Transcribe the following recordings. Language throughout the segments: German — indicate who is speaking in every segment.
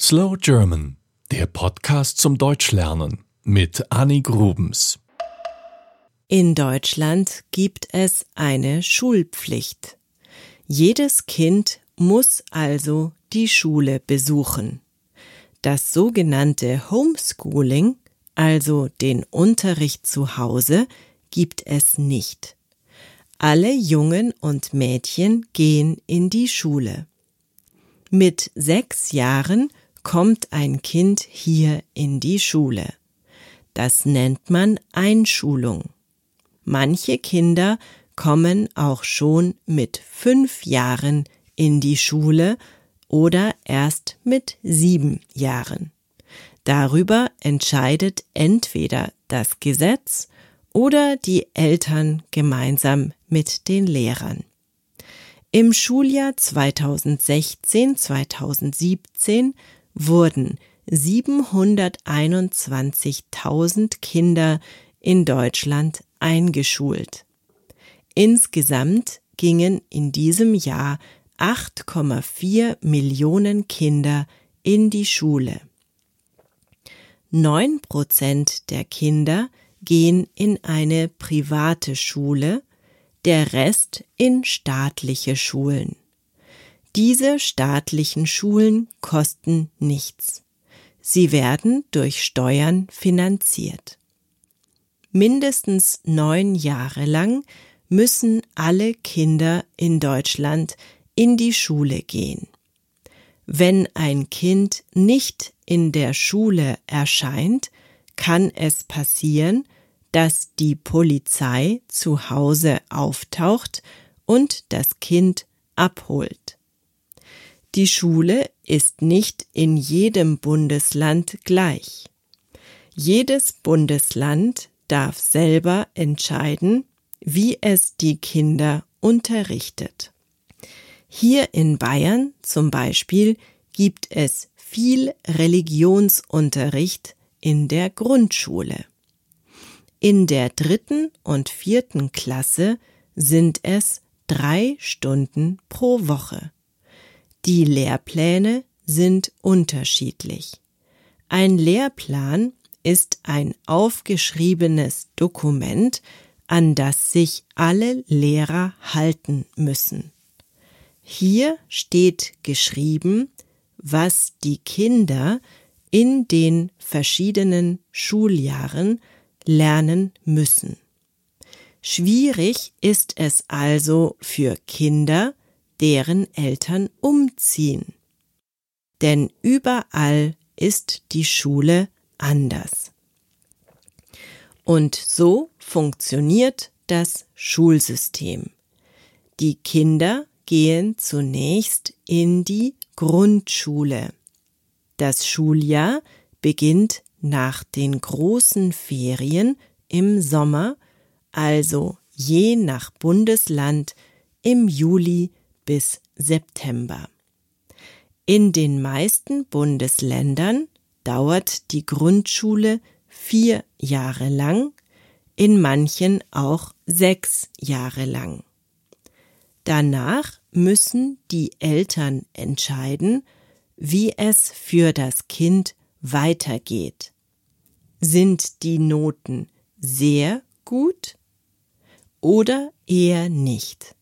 Speaker 1: Slow German, der Podcast zum Deutschlernen mit Annie Grubens.
Speaker 2: In Deutschland gibt es eine Schulpflicht. Jedes Kind muss also die Schule besuchen. Das sogenannte Homeschooling, also den Unterricht zu Hause, gibt es nicht. Alle Jungen und Mädchen gehen in die Schule. Mit sechs Jahren kommt ein Kind hier in die Schule. Das nennt man Einschulung. Manche Kinder kommen auch schon mit fünf Jahren in die Schule oder erst mit sieben Jahren. Darüber entscheidet entweder das Gesetz oder die Eltern gemeinsam mit den Lehrern. Im Schuljahr 2016-2017 wurden 721.000 Kinder in Deutschland eingeschult. Insgesamt gingen in diesem Jahr 8,4 Millionen Kinder in die Schule. Neun Prozent der Kinder gehen in eine private Schule, der Rest in staatliche Schulen. Diese staatlichen Schulen kosten nichts. Sie werden durch Steuern finanziert. Mindestens neun Jahre lang müssen alle Kinder in Deutschland in die Schule gehen. Wenn ein Kind nicht in der Schule erscheint, kann es passieren, dass die Polizei zu Hause auftaucht und das Kind abholt. Die Schule ist nicht in jedem Bundesland gleich. Jedes Bundesland darf selber entscheiden, wie es die Kinder unterrichtet. Hier in Bayern zum Beispiel gibt es viel Religionsunterricht in der Grundschule. In der dritten und vierten Klasse sind es drei Stunden pro Woche. Die Lehrpläne sind unterschiedlich. Ein Lehrplan ist ein aufgeschriebenes Dokument, an das sich alle Lehrer halten müssen. Hier steht geschrieben, was die Kinder in den verschiedenen Schuljahren lernen müssen. Schwierig ist es also für Kinder, deren Eltern umziehen. Denn überall ist die Schule anders. Und so funktioniert das Schulsystem. Die Kinder gehen zunächst in die Grundschule. Das Schuljahr beginnt nach den großen Ferien im Sommer, also je nach Bundesland im Juli bis September. In den meisten Bundesländern dauert die Grundschule vier Jahre lang, in manchen auch sechs Jahre lang. Danach müssen die Eltern entscheiden, wie es für das Kind weitergeht. Sind die Noten sehr gut oder eher nicht?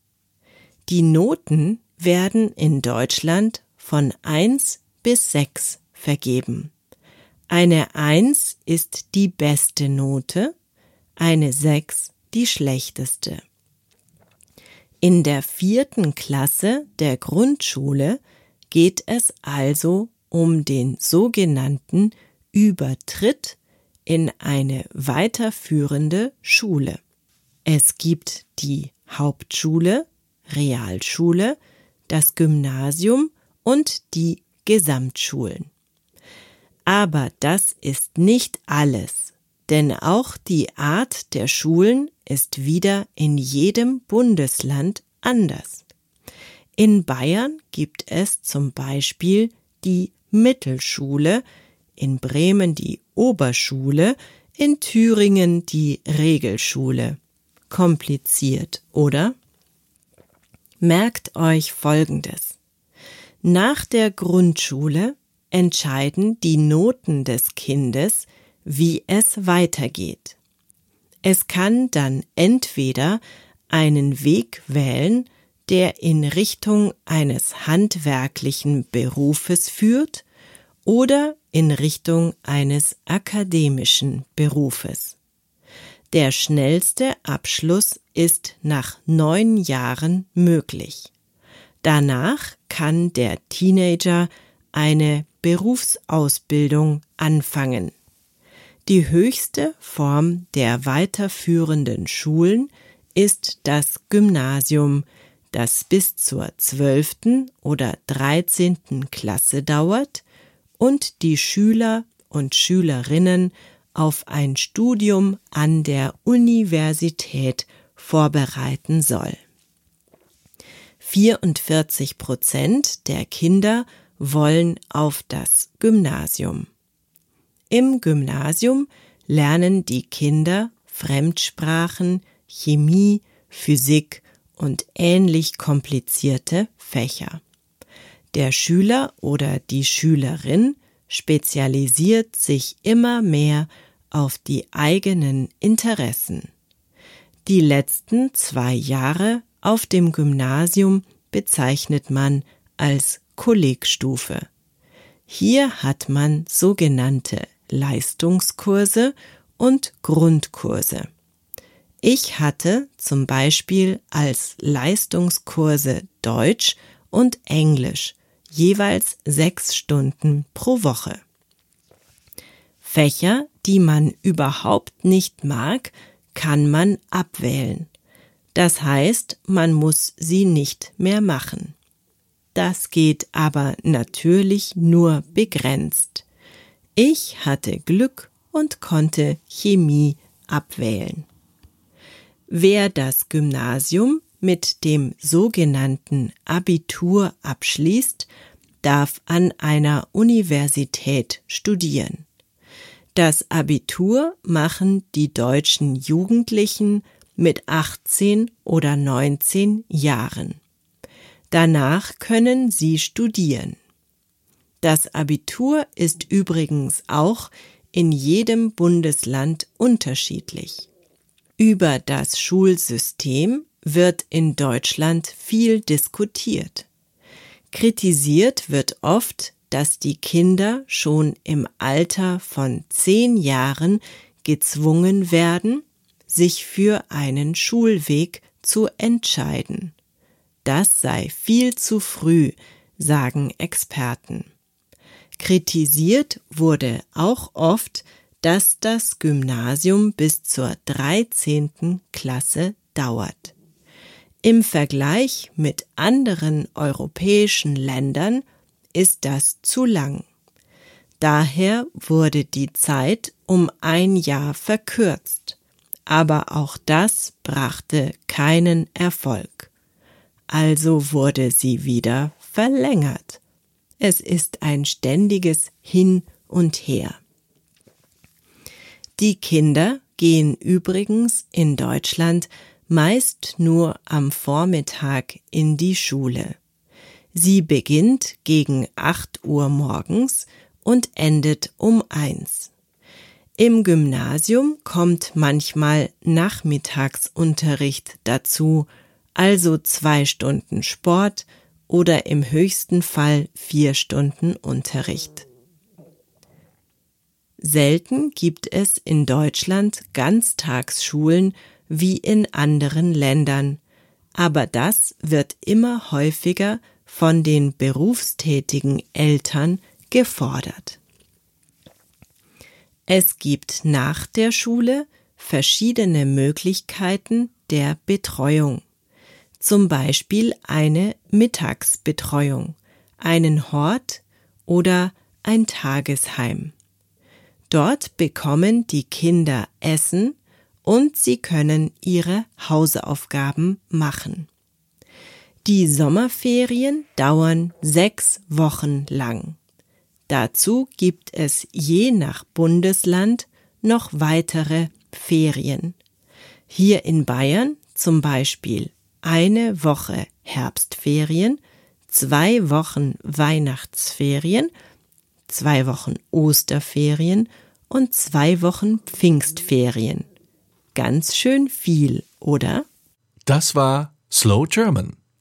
Speaker 2: Die Noten werden in Deutschland von 1 bis 6 vergeben. Eine 1 ist die beste Note, eine 6 die schlechteste. In der vierten Klasse der Grundschule geht es also um den sogenannten Übertritt in eine weiterführende Schule. Es gibt die Hauptschule, Realschule, das Gymnasium und die Gesamtschulen. Aber das ist nicht alles, denn auch die Art der Schulen ist wieder in jedem Bundesland anders. In Bayern gibt es zum Beispiel die Mittelschule, in Bremen die Oberschule, in Thüringen die Regelschule. Kompliziert, oder? Merkt euch Folgendes. Nach der Grundschule entscheiden die Noten des Kindes, wie es weitergeht. Es kann dann entweder einen Weg wählen, der in Richtung eines handwerklichen Berufes führt oder in Richtung eines akademischen Berufes. Der schnellste Abschluss ist nach neun Jahren möglich. Danach kann der Teenager eine Berufsausbildung anfangen. Die höchste Form der weiterführenden Schulen ist das Gymnasium, das bis zur zwölften oder dreizehnten Klasse dauert und die Schüler und Schülerinnen auf ein Studium an der Universität vorbereiten soll. 44 Prozent der Kinder wollen auf das Gymnasium. Im Gymnasium lernen die Kinder Fremdsprachen, Chemie, Physik und ähnlich komplizierte Fächer. Der Schüler oder die Schülerin spezialisiert sich immer mehr auf die eigenen Interessen. Die letzten zwei Jahre auf dem Gymnasium bezeichnet man als Kollegstufe. Hier hat man sogenannte Leistungskurse und Grundkurse. Ich hatte zum Beispiel als Leistungskurse Deutsch und Englisch jeweils sechs Stunden pro Woche. Fächer, die man überhaupt nicht mag, kann man abwählen. Das heißt, man muss sie nicht mehr machen. Das geht aber natürlich nur begrenzt. Ich hatte Glück und konnte Chemie abwählen. Wer das Gymnasium mit dem sogenannten Abitur abschließt, darf an einer Universität studieren. Das Abitur machen die deutschen Jugendlichen mit 18 oder 19 Jahren. Danach können sie studieren. Das Abitur ist übrigens auch in jedem Bundesland unterschiedlich. Über das Schulsystem wird in Deutschland viel diskutiert. Kritisiert wird oft, dass die Kinder schon im Alter von zehn Jahren gezwungen werden, sich für einen Schulweg zu entscheiden. Das sei viel zu früh, sagen Experten. Kritisiert wurde auch oft, dass das Gymnasium bis zur 13. Klasse dauert. Im Vergleich mit anderen europäischen Ländern ist das zu lang. Daher wurde die Zeit um ein Jahr verkürzt, aber auch das brachte keinen Erfolg. Also wurde sie wieder verlängert. Es ist ein ständiges Hin und Her. Die Kinder gehen übrigens in Deutschland meist nur am Vormittag in die Schule. Sie beginnt gegen acht Uhr morgens und endet um eins. Im Gymnasium kommt manchmal Nachmittagsunterricht dazu, also zwei Stunden Sport oder im höchsten Fall vier Stunden Unterricht. Selten gibt es in Deutschland Ganztagsschulen wie in anderen Ländern, aber das wird immer häufiger von den berufstätigen Eltern gefordert. Es gibt nach der Schule verschiedene Möglichkeiten der Betreuung, zum Beispiel eine Mittagsbetreuung, einen Hort oder ein Tagesheim. Dort bekommen die Kinder Essen und sie können ihre Hausaufgaben machen. Die Sommerferien dauern sechs Wochen lang. Dazu gibt es je nach Bundesland noch weitere Ferien. Hier in Bayern zum Beispiel eine Woche Herbstferien, zwei Wochen Weihnachtsferien, zwei Wochen Osterferien und zwei Wochen Pfingstferien. Ganz schön viel, oder?
Speaker 1: Das war Slow German,